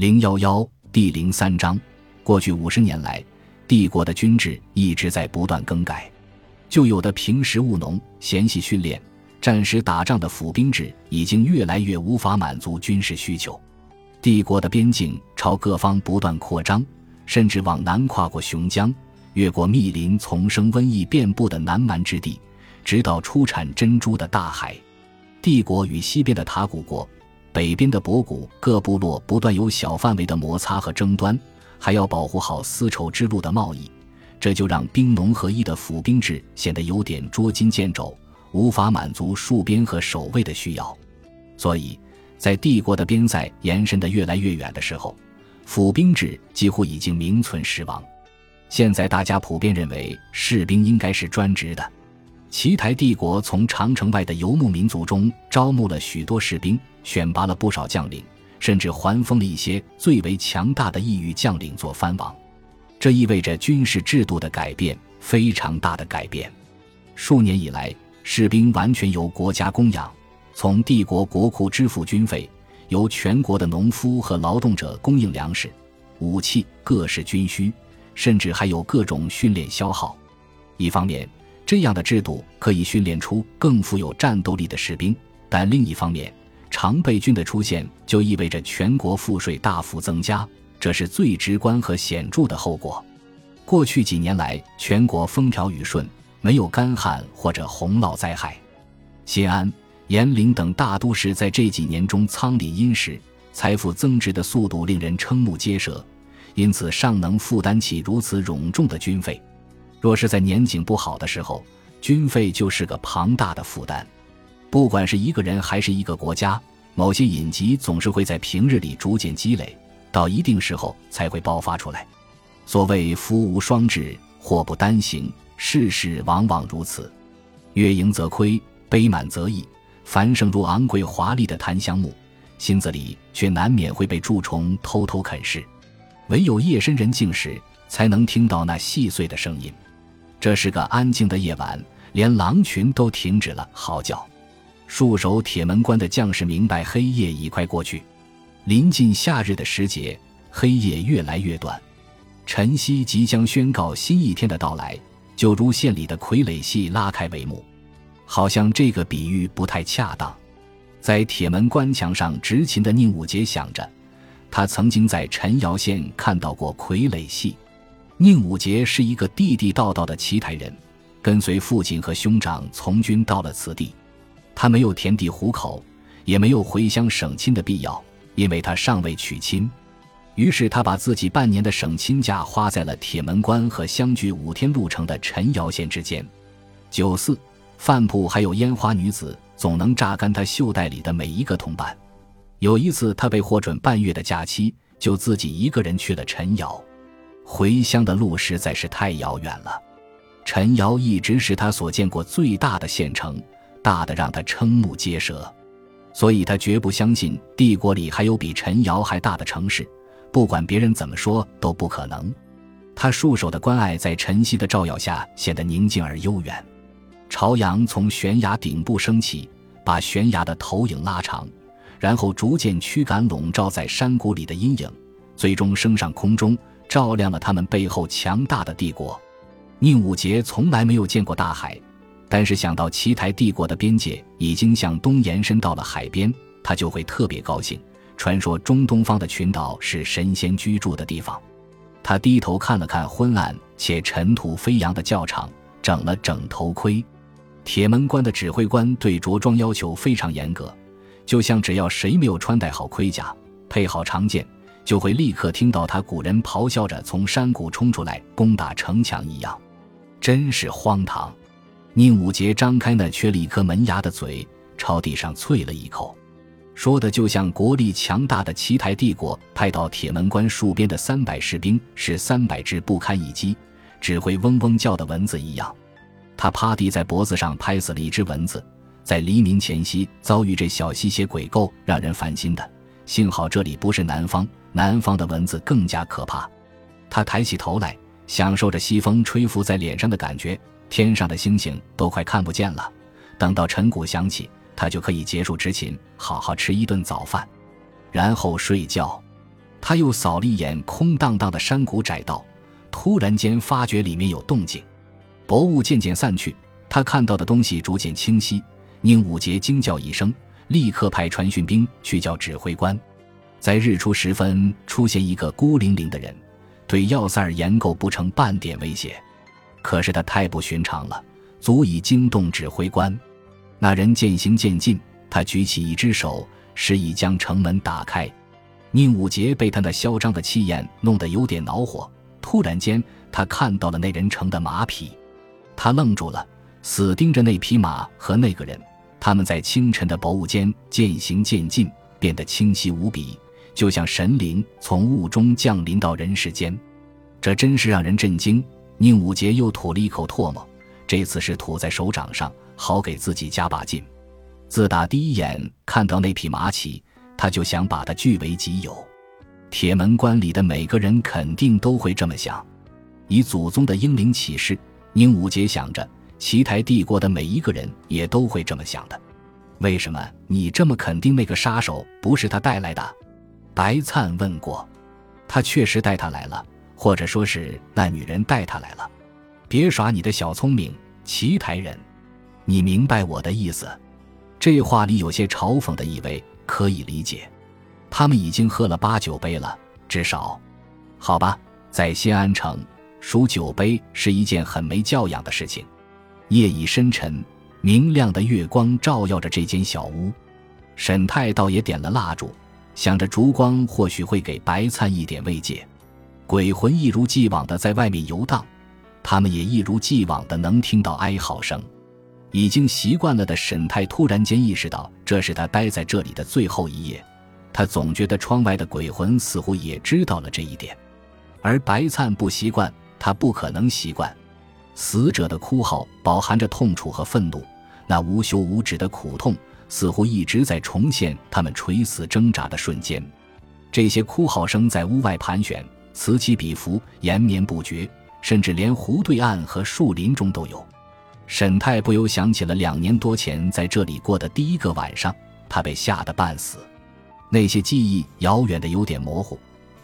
零幺幺第零三章，过去五十年来，帝国的军制一直在不断更改。旧有的平时务农、闲习训练、战时打仗的府兵制，已经越来越无法满足军事需求。帝国的边境朝各方不断扩张，甚至往南跨过熊江，越过密林丛生、瘟疫遍布的南蛮之地，直到出产珍珠的大海。帝国与西边的塔古国。北边的博古各部落不断有小范围的摩擦和争端，还要保护好丝绸之路的贸易，这就让兵农合一的府兵制显得有点捉襟见肘，无法满足戍边和守卫的需要。所以，在帝国的边塞延伸得越来越远的时候，府兵制几乎已经名存实亡。现在大家普遍认为，士兵应该是专职的。奇台帝国从长城外的游牧民族中招募了许多士兵，选拔了不少将领，甚至还封了一些最为强大的异域将领做藩王。这意味着军事制度的改变，非常大的改变。数年以来，士兵完全由国家供养，从帝国国库支付军费，由全国的农夫和劳动者供应粮食、武器、各式军需，甚至还有各种训练消耗。一方面，这样的制度可以训练出更富有战斗力的士兵，但另一方面，常备军的出现就意味着全国赋税大幅增加，这是最直观和显著的后果。过去几年来，全国风调雨顺，没有干旱或者洪涝灾害。西安、延陵等大都市在这几年中仓廪殷实，财富增值的速度令人瞠目结舌，因此尚能负担起如此冗重的军费。若是在年景不好的时候，军费就是个庞大的负担。不管是一个人还是一个国家，某些隐疾总是会在平日里逐渐积累，到一定时候才会爆发出来。所谓福无双至，祸不单行，世事往往如此。月盈则亏，杯满则溢。繁盛如昂贵华丽的檀香木，心子里却难免会被蛀虫偷偷啃噬。唯有夜深人静时，才能听到那细碎的声音。这是个安静的夜晚，连狼群都停止了嚎叫。戍守铁门关的将士明白，黑夜已快过去，临近夏日的时节，黑夜越来越短，晨曦即将宣告新一天的到来，就如县里的傀儡戏拉开帷幕。好像这个比喻不太恰当。在铁门关墙上执勤的宁武杰想着，他曾经在陈瑶县看到过傀儡戏。宁武杰是一个地地道道的奇台人，跟随父亲和兄长从军到了此地。他没有田地糊口，也没有回乡省亲的必要，因为他尚未娶亲。于是他把自己半年的省亲假花在了铁门关和相距五天路程的陈瑶县之间。酒肆、饭铺还有烟花女子，总能榨干他袖袋里的每一个铜板。有一次，他被获准半月的假期，就自己一个人去了陈瑶。回乡的路实在是太遥远了，陈瑶一直是他所见过最大的县城，大的让他瞠目结舌，所以他绝不相信帝国里还有比陈瑶还大的城市，不管别人怎么说都不可能。他戍守的关隘在晨曦的照耀下显得宁静而悠远，朝阳从悬崖顶部升起，把悬崖的投影拉长，然后逐渐驱赶笼罩在山谷里的阴影，最终升上空中。照亮了他们背后强大的帝国。宁武杰从来没有见过大海，但是想到奇台帝国的边界已经向东延伸到了海边，他就会特别高兴。传说中东方的群岛是神仙居住的地方。他低头看了看昏暗且尘土飞扬的教场，整了整头盔。铁门关的指挥官对着装要求非常严格，就像只要谁没有穿戴好盔甲、配好长剑。就会立刻听到他古人咆哮着从山谷冲出来攻打城墙一样，真是荒唐。宁武杰张开那缺了一颗门牙的嘴，朝地上啐了一口，说的就像国力强大的奇台帝国派到铁门关戍边的三百士兵是三百只不堪一击、只会嗡嗡叫的蚊子一样。他趴地在脖子上拍死了一只蚊子，在黎明前夕遭遇这小吸血鬼够让人烦心的。幸好这里不是南方。南方的蚊子更加可怕。他抬起头来，享受着西风吹拂在脸上的感觉。天上的星星都快看不见了。等到晨鼓响起，他就可以结束执勤，好好吃一顿早饭，然后睡觉。他又扫了一眼空荡荡的山谷窄道，突然间发觉里面有动静。薄雾渐渐散去，他看到的东西逐渐清晰。宁武杰惊叫一声，立刻派传讯兵去叫指挥官。在日出时分，出现一个孤零零的人，对要塞尔严构不成半点威胁。可是他太不寻常了，足以惊动指挥官。那人渐行渐近，他举起一只手，示意将城门打开。宁武杰被他那嚣张的气焰弄得有点恼火。突然间，他看到了那人乘的马匹，他愣住了，死盯着那匹马和那个人。他们在清晨的薄雾间渐行渐近，变得清晰无比。就像神灵从雾中降临到人世间，这真是让人震惊。宁武杰又吐了一口唾沫，这次是吐在手掌上，好给自己加把劲。自打第一眼看到那匹马起，他就想把它据为己有。铁门关里的每个人肯定都会这么想。以祖宗的英灵起誓，宁武杰想着，奇台帝国的每一个人也都会这么想的。为什么你这么肯定那个杀手不是他带来的？白灿问过，他确实带他来了，或者说是那女人带他来了。别耍你的小聪明，奇台人，你明白我的意思？这话里有些嘲讽的意味，可以理解。他们已经喝了八九杯了，至少，好吧，在西安城数酒杯是一件很没教养的事情。夜已深沉，明亮的月光照耀着这间小屋，沈太倒也点了蜡烛。想着烛光或许会给白灿一点慰藉，鬼魂一如既往的在外面游荡，他们也一如既往的能听到哀嚎声。已经习惯了的沈太突然间意识到，这是他待在这里的最后一夜。他总觉得窗外的鬼魂似乎也知道了这一点，而白灿不习惯，他不可能习惯。死者的哭号饱含着痛楚和愤怒，那无休无止的苦痛。似乎一直在重现他们垂死挣扎的瞬间，这些哭号声在屋外盘旋，此起彼伏，延绵不绝，甚至连湖对岸和树林中都有。沈太不由想起了两年多前在这里过的第一个晚上，他被吓得半死。那些记忆遥远的有点模糊，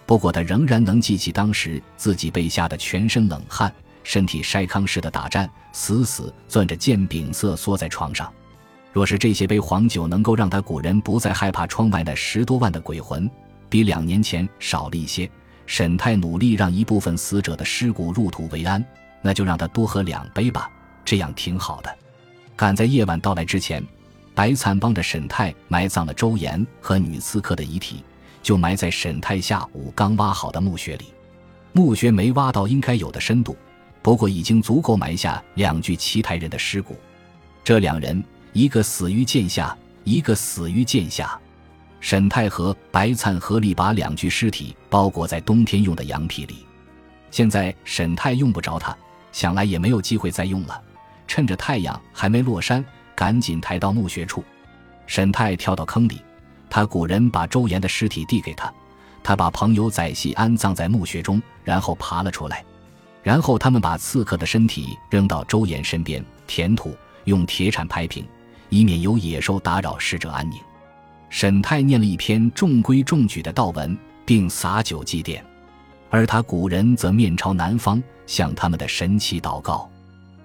不过他仍然能记起当时自己被吓得全身冷汗，身体筛糠似的打颤，死死攥着剑柄瑟缩在床上。若是这些杯黄酒能够让他古人不再害怕窗外那十多万的鬼魂，比两年前少了一些。沈太努力让一部分死者的尸骨入土为安，那就让他多喝两杯吧，这样挺好的。赶在夜晚到来之前，白灿帮着沈太埋葬了周岩和女刺客的遗体，就埋在沈太下午刚挖好的墓穴里。墓穴没挖到应该有的深度，不过已经足够埋下两具奇台人的尸骨。这两人。一个死于剑下，一个死于剑下。沈太和白灿合力把两具尸体包裹在冬天用的羊皮里。现在沈太用不着它，想来也没有机会再用了。趁着太阳还没落山，赶紧抬到墓穴处。沈太跳到坑里，他古人把周岩的尸体递给他，他把朋友载系安葬在墓穴中，然后爬了出来。然后他们把刺客的身体扔到周岩身边，填土，用铁铲拍平。以免有野兽打扰逝者安宁，沈太念了一篇中规中矩的道文，并洒酒祭奠，而他古人则面朝南方向他们的神祇祷告。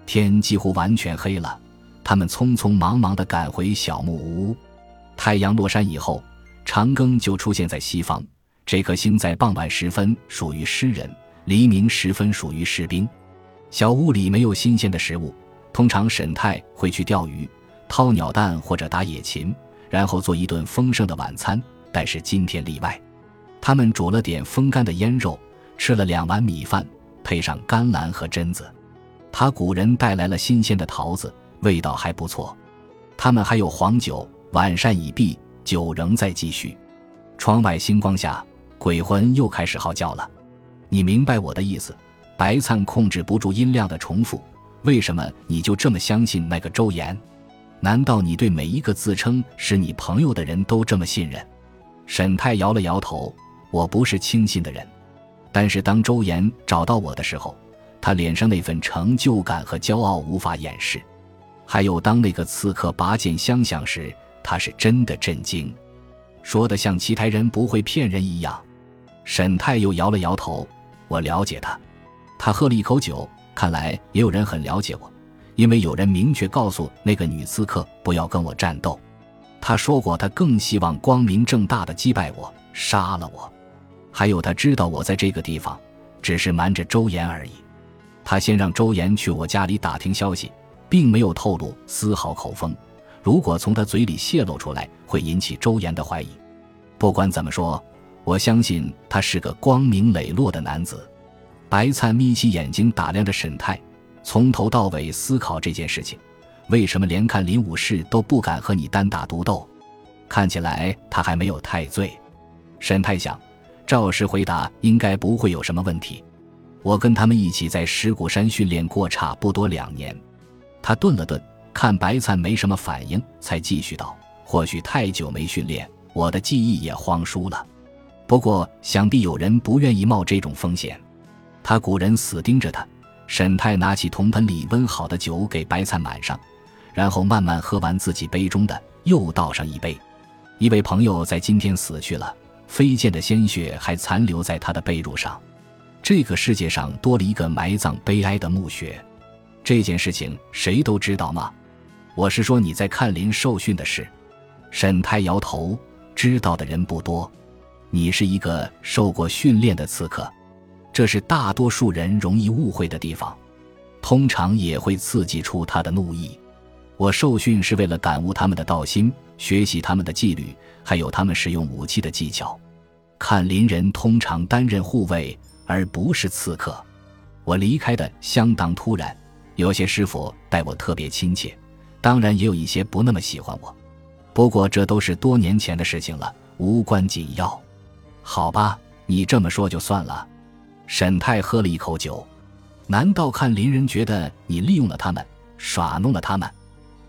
天几乎完全黑了，他们匆匆忙忙地赶回小木屋。太阳落山以后，长庚就出现在西方。这颗星在傍晚时分属于诗人，黎明时分属于士兵。小屋里没有新鲜的食物，通常沈太会去钓鱼。掏鸟蛋或者打野禽，然后做一顿丰盛的晚餐。但是今天例外，他们煮了点风干的腌肉，吃了两碗米饭，配上甘蓝和榛子。他古人带来了新鲜的桃子，味道还不错。他们还有黄酒，晚膳已毕，酒仍在继续。窗外星光下，鬼魂又开始嚎叫了。你明白我的意思？白灿控制不住音量的重复。为什么你就这么相信那个周岩？难道你对每一个自称是你朋友的人都这么信任？沈太摇了摇头，我不是轻信的人。但是当周岩找到我的时候，他脸上那份成就感和骄傲无法掩饰。还有当那个刺客拔剑相向时，他是真的震惊，说的像奇台人不会骗人一样。沈太又摇了摇头。我了解他。他喝了一口酒，看来也有人很了解我，因为有人明确告诉那个女刺客不要跟我战斗。他说过，他更希望光明正大的击败我，杀了我。还有，他知道我在这个地方，只是瞒着周岩而已。他先让周岩去我家里打听消息，并没有透露丝毫口风。如果从他嘴里泄露出来，会引起周岩的怀疑。不管怎么说，我相信他是个光明磊落的男子。白灿眯起眼睛打量着沈泰，从头到尾思考这件事情：为什么连看林武士都不敢和你单打独斗？看起来他还没有太醉。沈泰想，赵氏回答应该不会有什么问题。我跟他们一起在石鼓山训练过差不多两年。他顿了顿，看白灿没什么反应，才继续道：“或许太久没训练，我的记忆也荒疏了。不过想必有人不愿意冒这种风险。”他古人死盯着他。沈泰拿起铜盆里温好的酒给白灿满上，然后慢慢喝完自己杯中的，又倒上一杯。一位朋友在今天死去了，飞溅的鲜血还残留在他的被褥上。这个世界上多了一个埋葬悲哀的墓穴。这件事情谁都知道吗？我是说你在看林受训的事。沈泰摇头，知道的人不多。你是一个受过训练的刺客。这是大多数人容易误会的地方，通常也会刺激出他的怒意。我受训是为了感悟他们的道心，学习他们的纪律，还有他们使用武器的技巧。看林人通常担任护卫，而不是刺客。我离开的相当突然，有些师傅待我特别亲切，当然也有一些不那么喜欢我。不过这都是多年前的事情了，无关紧要。好吧，你这么说就算了。沈泰喝了一口酒，难道看林人觉得你利用了他们，耍弄了他们？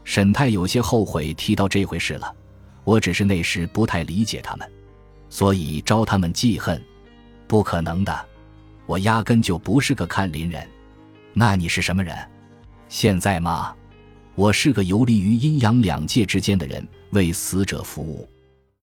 沈泰有些后悔提到这回事了。我只是那时不太理解他们，所以招他们记恨。不可能的，我压根就不是个看林人。那你是什么人？现在吗？我是个游离于阴阳两界之间的人，为死者服务。